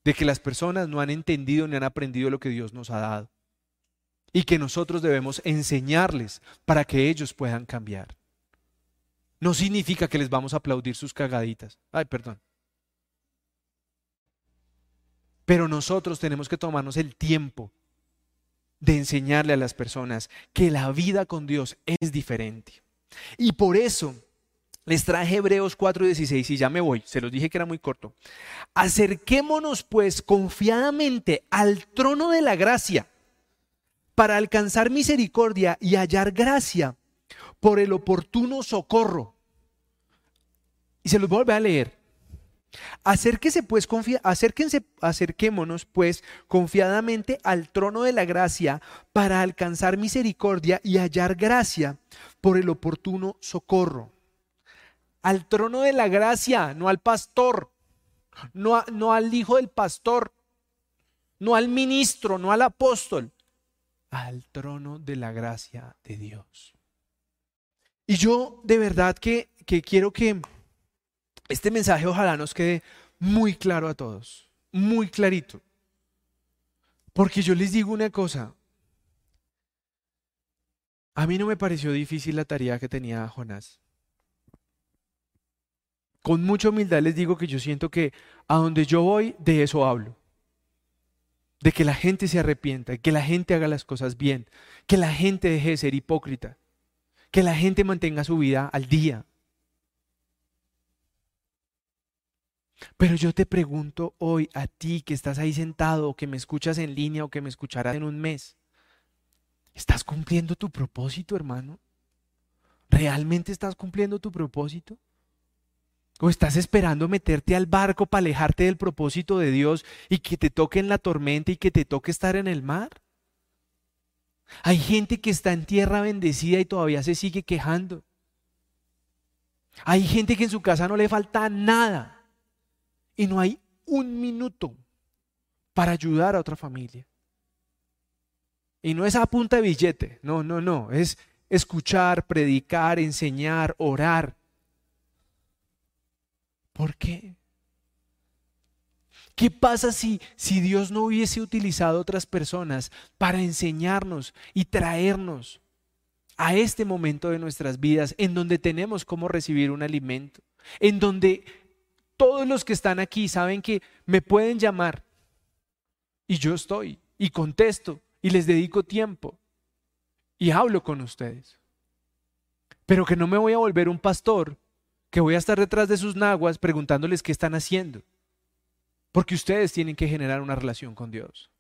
de que las personas no han entendido ni han aprendido lo que Dios nos ha dado y que nosotros debemos enseñarles para que ellos puedan cambiar. No significa que les vamos a aplaudir sus cagaditas. Ay, perdón. Pero nosotros tenemos que tomarnos el tiempo de enseñarle a las personas que la vida con Dios es diferente. Y por eso les traje Hebreos 4:16 y ya me voy, se los dije que era muy corto. Acerquémonos pues confiadamente al trono de la gracia para alcanzar misericordia y hallar gracia por el oportuno socorro. Y se los vuelve a leer. Acérquese pues, acérquense, acerquémonos pues confiadamente al trono de la gracia para alcanzar misericordia y hallar gracia por el oportuno socorro. Al trono de la gracia, no al pastor, no, no al hijo del pastor, no al ministro, no al apóstol, al trono de la gracia de Dios. Y yo de verdad que, quiero que este mensaje ojalá nos quede muy claro a todos, muy clarito. Porque yo les digo una cosa, a mí no me pareció difícil la tarea que tenía Jonás. Con mucha humildad les digo que yo siento que a donde yo voy, de eso hablo de que la gente se arrepienta, que la gente haga las cosas bien, que la gente deje de ser hipócrita, que la gente mantenga su vida al día. Pero yo te pregunto hoy a ti que estás ahí sentado o que me escuchas en línea o que me escucharás en un mes, ¿estás cumpliendo tu propósito, hermano? ¿Realmente estás cumpliendo tu propósito? ¿O estás esperando meterte al barco para alejarte del propósito de Dios y que te toque en la tormenta y que te toque estar en el mar? Hay gente que está en tierra bendecida y todavía se sigue quejando. Hay gente que en su casa no le falta nada y no hay un minuto para ayudar a otra familia. Y no es a punta de billete, no, no, no, es escuchar, predicar, enseñar, orar. ¿Por qué? ¿Qué pasa si, si Dios no hubiese utilizado otras personas para enseñarnos y traernos a este momento de nuestras vidas en donde tenemos cómo recibir un alimento? En donde todos los que están aquí saben que me pueden llamar y yo estoy y contesto y les dedico tiempo y hablo con ustedes. Pero que no me voy a volver un pastor que voy a estar detrás de sus naguas preguntándoles qué están haciendo. Porque ustedes tienen que generar una relación con Dios.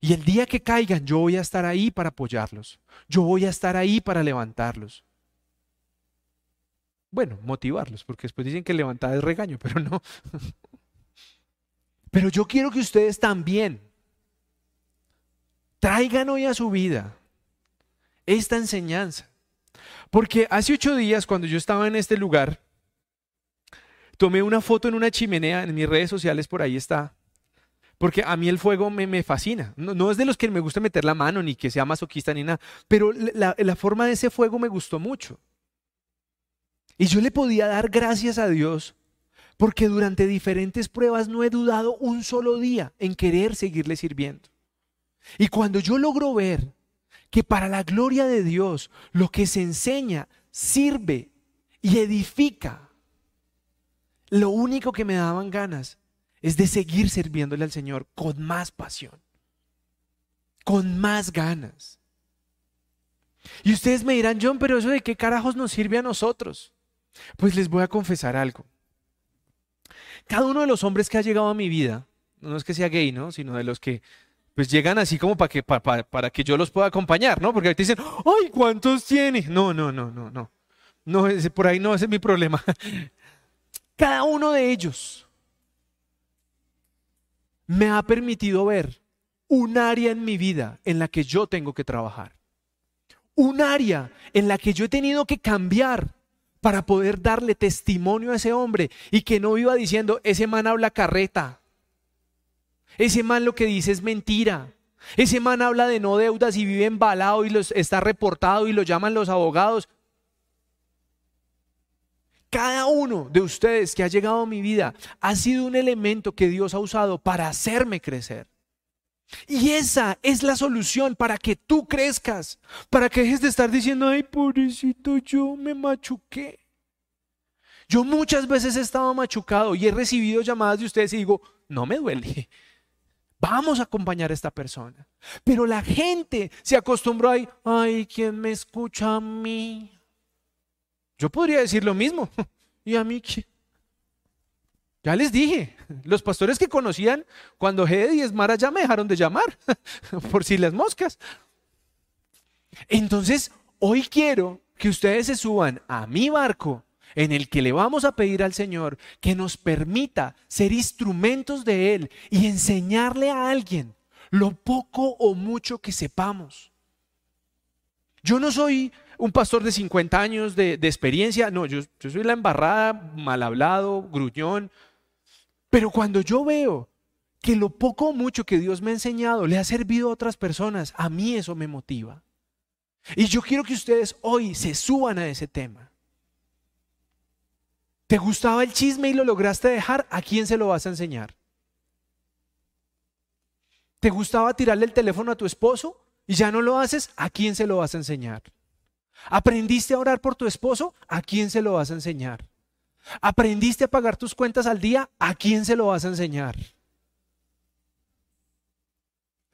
Y el día que caigan, yo voy a estar ahí para apoyarlos. Yo voy a estar ahí para levantarlos. Bueno, motivarlos, porque después dicen que levantar es regaño, pero no. Pero yo quiero que ustedes también traigan hoy a su vida esta enseñanza. Porque hace ocho días, cuando yo estaba en este lugar, Tomé una foto en una chimenea, en mis redes sociales por ahí está. Porque a mí el fuego me, me fascina. No, es de los que me gusta meter la mano, ni que sea masoquista, ni nada. Pero la, la forma de ese fuego me gustó mucho. Y yo le podía dar gracias a Dios porque durante diferentes pruebas no he dudado un solo día en querer seguirle sirviendo. Y cuando yo logro ver que para la gloria de Dios lo que se enseña sirve y edifica lo único que me daban ganas es de seguir sirviéndole al Señor con más pasión, con más ganas. Y ustedes me dirán, John, pero eso de qué carajos nos sirve a nosotros. Pues les voy a confesar algo. Cada uno de los hombres que ha llegado a mi vida, no es que sea gay, ¿no? Sino de los que pues llegan así como para que, para, para que yo los pueda acompañar, ¿no? Porque ahorita dicen, ¡ay, cuántos tiene! No, no, no, no, no. No, por ahí no, ese es mi problema. Cada uno de ellos me ha permitido ver un área en mi vida en la que yo tengo que trabajar. Un área en la que yo he tenido que cambiar para poder darle testimonio a ese hombre y que no viva diciendo, ese man habla carreta, ese man lo que dice es mentira, ese man habla de no deudas y vive embalado y los, está reportado y lo llaman los abogados. Cada uno de ustedes que ha llegado a mi vida ha sido un elemento que Dios ha usado para hacerme crecer. Y esa es la solución para que tú crezcas, para que dejes de estar diciendo, ay, pobrecito, yo me machuqué. Yo muchas veces he estado machucado y he recibido llamadas de ustedes y digo, no me duele. Vamos a acompañar a esta persona. Pero la gente se acostumbró a, ay, ¿quién me escucha a mí? Yo podría decir lo mismo. ¿Y a mí Ya les dije, los pastores que conocían cuando Gede y Esmara ya me dejaron de llamar, por si las moscas. Entonces, hoy quiero que ustedes se suban a mi barco en el que le vamos a pedir al Señor que nos permita ser instrumentos de Él y enseñarle a alguien lo poco o mucho que sepamos. Yo no soy un pastor de 50 años de, experiencia. No, yo, yo soy la embarrada, mal hablado, gruñón. Pero cuando yo veo que lo poco o mucho que Dios me ha enseñado le ha servido a otras personas, a mí eso me motiva. Y yo quiero que ustedes hoy se suban a ese tema. ¿Te gustaba el chisme y lo lograste dejar? ¿A quién se lo vas a enseñar? ¿Te gustaba tirarle el teléfono a tu esposo y ya no lo haces? ¿A quién se lo vas a enseñar? ¿Aprendiste a orar por tu esposo? ¿A quién se lo vas a enseñar? ¿Aprendiste a pagar tus cuentas al día? ¿A quién se lo vas a enseñar?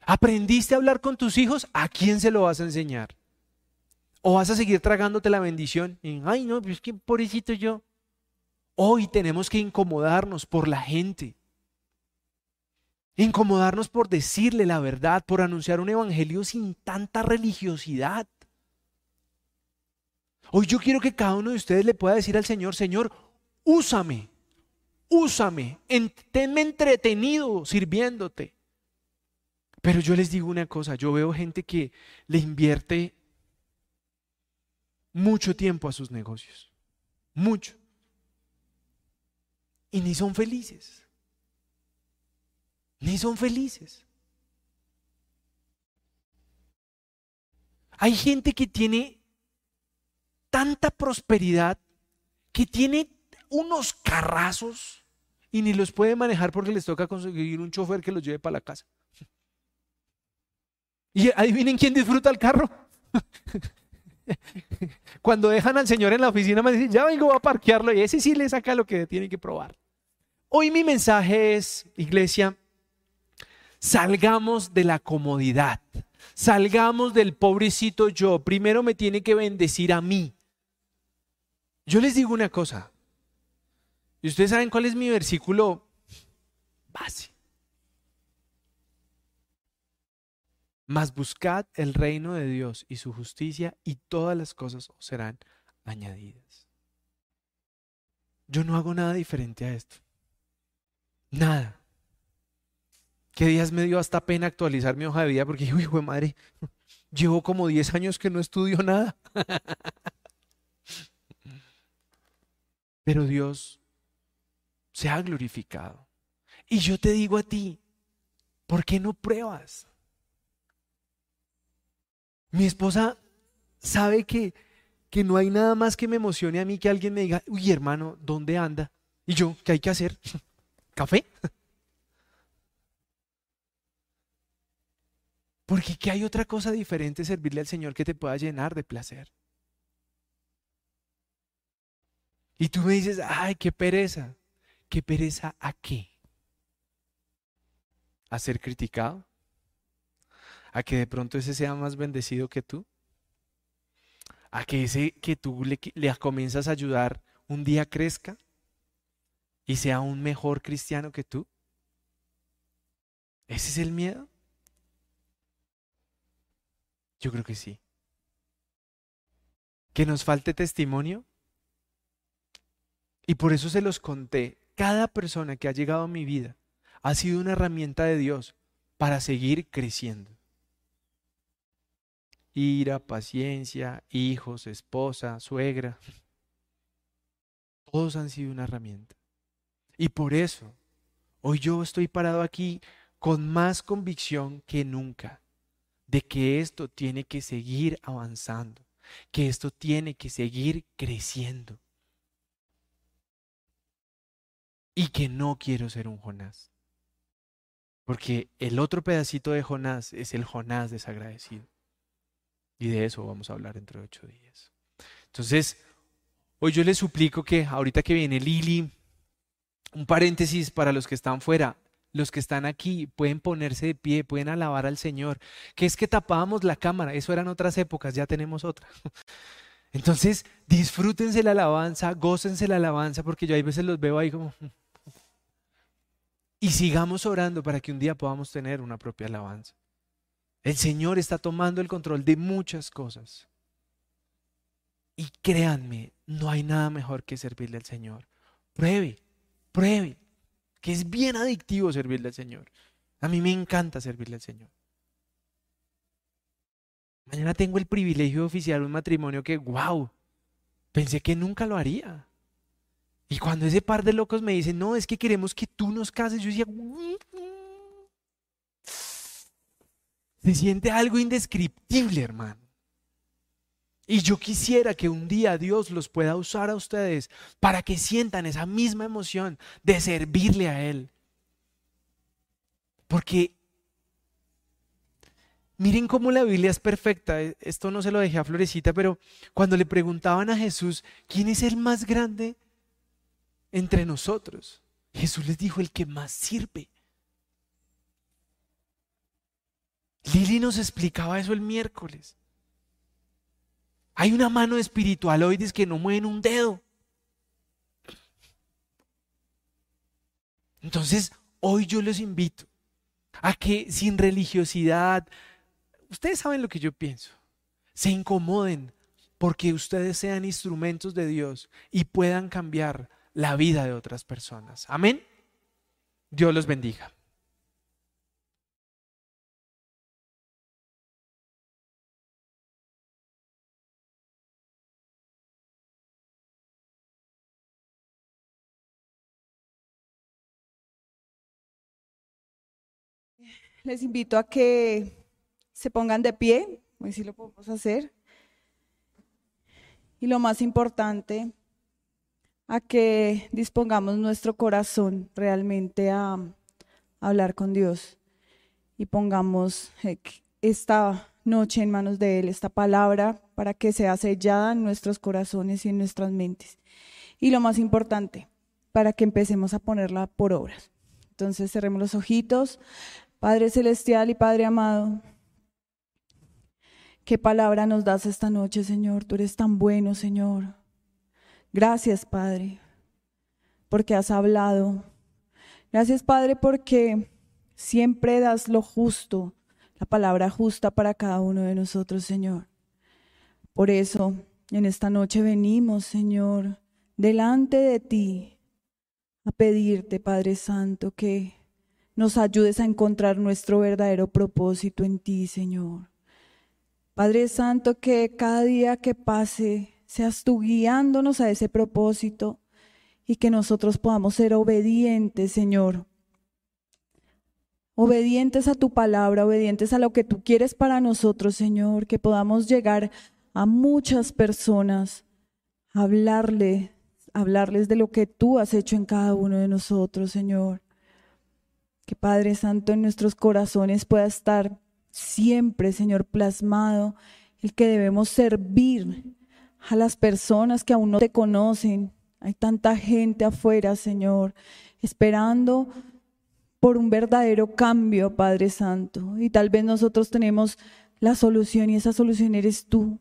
¿Aprendiste a hablar con tus hijos? ¿A quién se lo vas a enseñar? ¿O vas a seguir tragándote la bendición? Ay, no, pues pobrecito yo. Hoy tenemos que incomodarnos por la gente. Incomodarnos por decirle la verdad, por anunciar un evangelio sin tanta religiosidad. Hoy yo quiero que cada uno de ustedes le pueda decir al Señor, Señor, úsame, úsame, tenme entretenido sirviéndote. Pero yo les digo una cosa, yo veo gente que le invierte mucho tiempo a sus negocios, mucho. Y ni son felices, ni son felices. Hay gente que tiene tanta prosperidad, que tiene unos carrazos y ni los puede manejar porque les toca conseguir un chofer que los lleve para la casa. Y adivinen quién disfruta el carro. Cuando dejan al señor en la oficina me dicen, ya vengo a parquearlo y ese sí le saca lo que tiene que probar. Hoy mi mensaje es, iglesia, salgamos de la comodidad, salgamos del pobrecito yo, primero me tiene que bendecir a mí. Yo les digo una cosa, y ustedes saben cuál es mi versículo base. Mas buscad el reino de Dios y su justicia y todas las cosas os serán añadidas. Yo no hago nada diferente a esto. Nada. ¿Qué días me dio hasta pena actualizar mi hoja de vida porque hijo de madre, llevo como 10 años que no estudio nada. Pero Dios se ha glorificado. Y yo te digo a ti, ¿por qué no pruebas? Mi esposa sabe que, que no hay nada más que me emocione a mí que alguien me diga, uy hermano, ¿dónde anda? Y yo, ¿qué hay que hacer? ¿Café? Porque ¿qué hay otra cosa diferente servirle al Señor que te pueda llenar de placer? Y tú me dices, ay, qué pereza. ¿Qué pereza a qué? ¿A ser criticado? A que de pronto ese sea más bendecido que tú, a que ese que tú le, le comienzas a ayudar un día crezca y sea un mejor cristiano que tú. ¿Ese es el miedo? Yo creo que sí. ¿Que nos falte testimonio? Y por eso se los conté. Cada persona que ha llegado a mi vida ha sido una herramienta de Dios para seguir creciendo ira, paciencia, hijos, esposa, suegra. Todos han sido una herramienta. Y por eso, hoy yo estoy parado aquí con más convicción que nunca de que esto tiene que seguir avanzando, que esto tiene que seguir creciendo. Y que no quiero ser un Jonás. Porque el otro pedacito de Jonás es el Jonás desagradecido. Y de eso vamos a hablar dentro de ocho días. Entonces, hoy yo les suplico que ahorita que viene Lili, un paréntesis para los que están fuera, los que están aquí pueden ponerse de pie, pueden alabar al Señor. Que es que tapábamos la cámara, eso eran otras épocas, ya tenemos otra. Entonces, disfrútense la alabanza, gócense la alabanza, porque yo a veces los veo ahí como... Y sigamos orando para que un día podamos tener una propia alabanza. El Señor está tomando el control de muchas cosas. Y créanme, no hay nada mejor que servirle al Señor. Pruebe, pruebe, que es bien adictivo servirle al Señor. A mí me encanta servirle al Señor. Mañana tengo el privilegio de oficiar un matrimonio que, wow, pensé que nunca lo haría. Y cuando ese par de locos me dicen, no, es que queremos que tú nos cases, yo decía, Se siente algo indescriptible, hermano. Y yo quisiera que un día Dios los pueda usar a ustedes para que sientan esa misma emoción de servirle a Él. Porque miren cómo la Biblia es perfecta. Esto no se lo dejé a Florecita, pero cuando le preguntaban a Jesús, ¿quién es el más grande entre nosotros? Jesús les dijo, el que más sirve. Lili nos explicaba eso el miércoles. Hay una mano espiritualoides que no mueven un dedo. Entonces, hoy yo los invito a que sin religiosidad, ustedes saben lo que yo pienso, se incomoden porque ustedes sean instrumentos de Dios y puedan cambiar la vida de otras personas. Amén. Dios los bendiga. Les invito a que se pongan de pie, hoy sí lo podemos hacer. Y lo más importante, a que dispongamos nuestro corazón realmente a, hablar con Dios y pongamos eh, esta noche en manos de Él, esta palabra, para que sea sellada en nuestros corazones y en nuestras mentes. Y lo más importante, para que empecemos a ponerla por obras. Entonces cerremos los ojitos. Padre Celestial y Padre amado, qué palabra nos das esta noche, Señor. Tú eres tan bueno, Señor. Gracias, Padre, porque has hablado. Gracias, Padre, porque siempre das lo justo, la palabra justa para cada uno de nosotros, Señor. Por eso, en esta noche venimos, Señor, delante de ti a pedirte, Padre Santo, que nos ayudes a encontrar nuestro verdadero propósito en ti, Señor. Padre Santo, que cada día que pase seas tú guiándonos a ese propósito y que nosotros podamos ser obedientes, Señor. Obedientes a tu palabra, obedientes a lo que tú quieres para nosotros, Señor, que podamos llegar a muchas personas, hablarle, hablarles de lo que tú has hecho en cada uno de nosotros, Señor. Que Padre Santo en nuestros corazones pueda estar siempre, Señor, plasmado el que debemos servir a las personas que aún no te conocen. Hay tanta gente afuera, Señor, esperando por un verdadero cambio, Padre Santo. Y tal vez nosotros tenemos la solución y esa solución eres tú.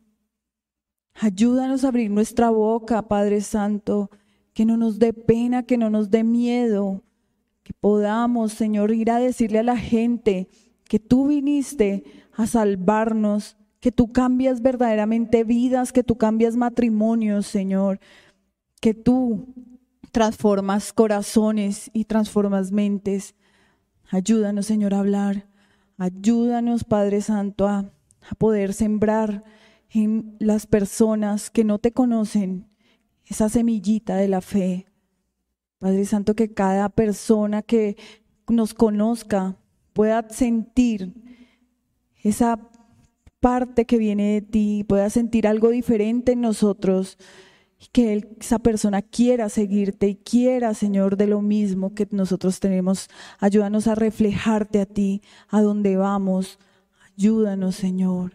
Ayúdanos a abrir nuestra boca, Padre Santo, que no nos dé pena, que no nos dé miedo, que podamos, Señor, ir a decirle a la gente que tú viniste a salvarnos, que tú cambias verdaderamente vidas, que tú cambias matrimonios, Señor, que tú transformas corazones y transformas mentes. Ayúdanos, Señor, a hablar. Ayúdanos, Padre Santo, a, a poder sembrar en las personas que no te conocen esa semillita de la fe. Padre Santo, que cada persona que nos conozca pueda sentir esa parte que viene de ti, pueda sentir algo diferente en nosotros, y que esa persona quiera seguirte y quiera, Señor, de lo mismo que nosotros tenemos. Ayúdanos a reflejarte a ti, a donde vamos. Ayúdanos, Señor,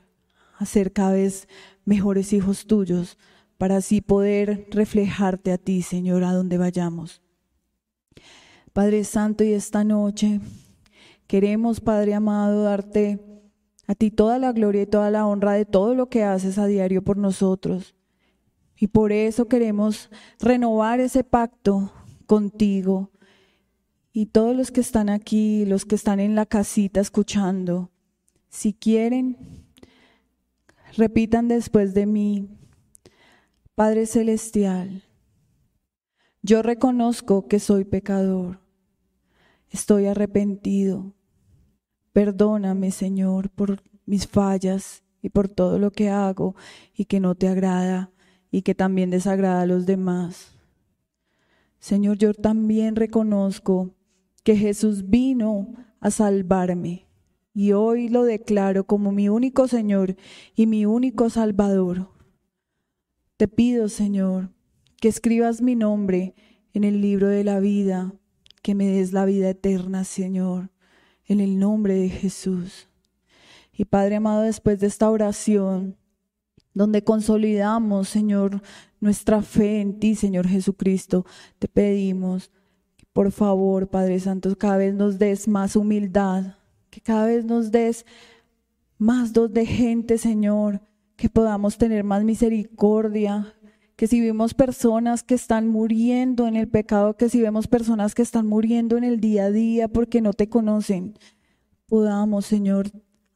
a ser cada vez mejores hijos tuyos, para así poder reflejarte a ti, Señor, a donde vayamos. Padre Santo, y esta noche queremos, Padre amado, darte a ti toda la gloria y toda la honra de todo lo que haces a diario por nosotros. Y por eso queremos renovar ese pacto contigo. Y todos los que están aquí, los que están en la casita escuchando, si quieren, repitan después de mí, Padre Celestial, yo reconozco que soy pecador Estoy arrepentido. Perdóname, Señor, por mis fallas y por todo lo que hago y que no te agrada y que también desagrada a los demás. Señor, yo también reconozco que Jesús vino a salvarme y hoy lo declaro como mi único Señor y mi único Salvador. Te pido, Señor, que escribas mi nombre en el libro de la vida que me des la vida eterna, Señor, en el nombre de Jesús. Y Padre amado, después de esta oración, donde consolidamos, Señor, nuestra fe en ti, Señor Jesucristo, te pedimos que por favor, Padre Santo, cada vez nos des más humildad, que cada vez nos des más dos de gente, Señor, que podamos tener más misericordia, que si vemos personas que están muriendo en el pecado, que si vemos personas que están muriendo en el día a día porque no te conocen, podamos, Señor,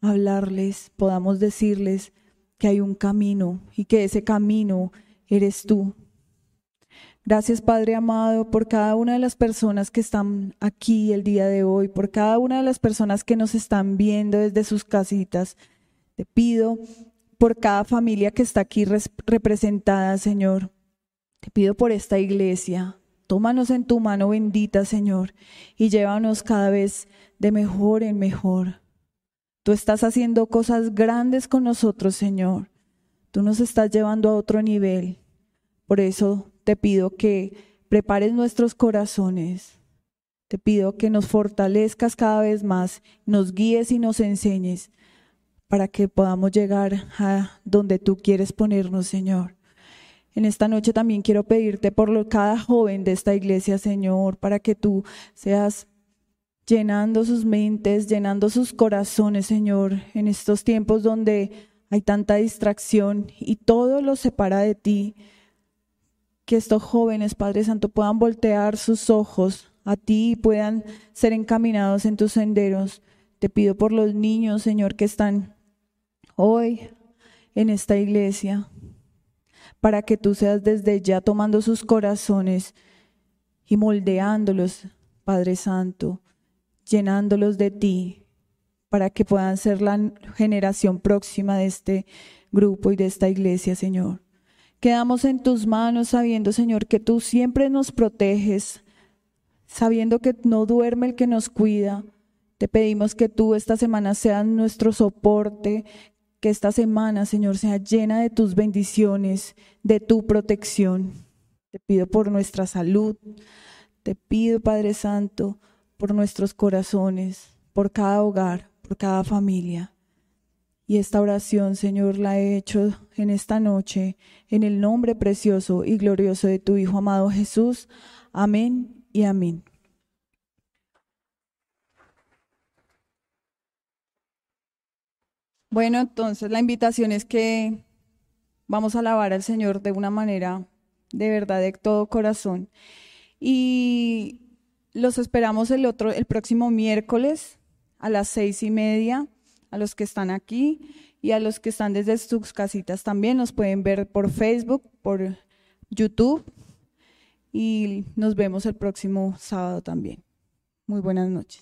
hablarles, podamos decirles que hay un camino y que ese camino eres tú. Gracias Padre amado por cada una de las personas que están aquí el día de hoy, por cada una de las personas que nos están viendo desde sus casitas. Te pido por cada familia que está aquí representada, Señor. Te pido por esta iglesia. Tómanos en tu mano bendita, Señor, y llévanos cada vez de mejor en mejor. Tú estás haciendo cosas grandes con nosotros, Señor. Tú nos estás llevando a otro nivel. Por eso te pido que prepares nuestros corazones. Te pido que nos fortalezcas cada vez más, nos guíes y nos enseñes para que podamos llegar a donde tú quieres ponernos, Señor. En esta noche también quiero pedirte por cada joven de esta iglesia, Señor, para que tú seas llenando sus mentes, llenando sus corazones, Señor, en estos tiempos donde hay tanta distracción y todo los separa de ti. Que estos jóvenes, Padre Santo, puedan voltear sus ojos a ti y puedan ser encaminados en tus senderos. Te pido por los niños, Señor, que están hoy en esta iglesia, para que tú seas desde ya tomando sus corazones y moldeándolos, Padre Santo, llenándolos de ti, para que puedan ser la generación próxima de este grupo y de esta iglesia, Señor. Quedamos en tus manos sabiendo, Señor, que tú siempre nos proteges, sabiendo que no duerme el que nos cuida. Te pedimos que tú esta semana seas nuestro soporte, esta semana, Señor, sea llena de tus bendiciones, de tu protección. Te pido por nuestra salud. Te pido, Padre Santo, por nuestros corazones, por cada hogar, por cada familia. Y esta oración, Señor, la he hecho en esta noche, en el nombre precioso y glorioso de tu Hijo amado Jesús. Amén y amén. Bueno, entonces la invitación es que vamos a alabar al Señor de una manera de verdad, de todo corazón. Y los esperamos el otro, el próximo miércoles a las seis y media, a los que están aquí y a los que están desde sus casitas también. Nos pueden ver por Facebook, por YouTube y nos vemos el próximo sábado también. Muy buenas noches.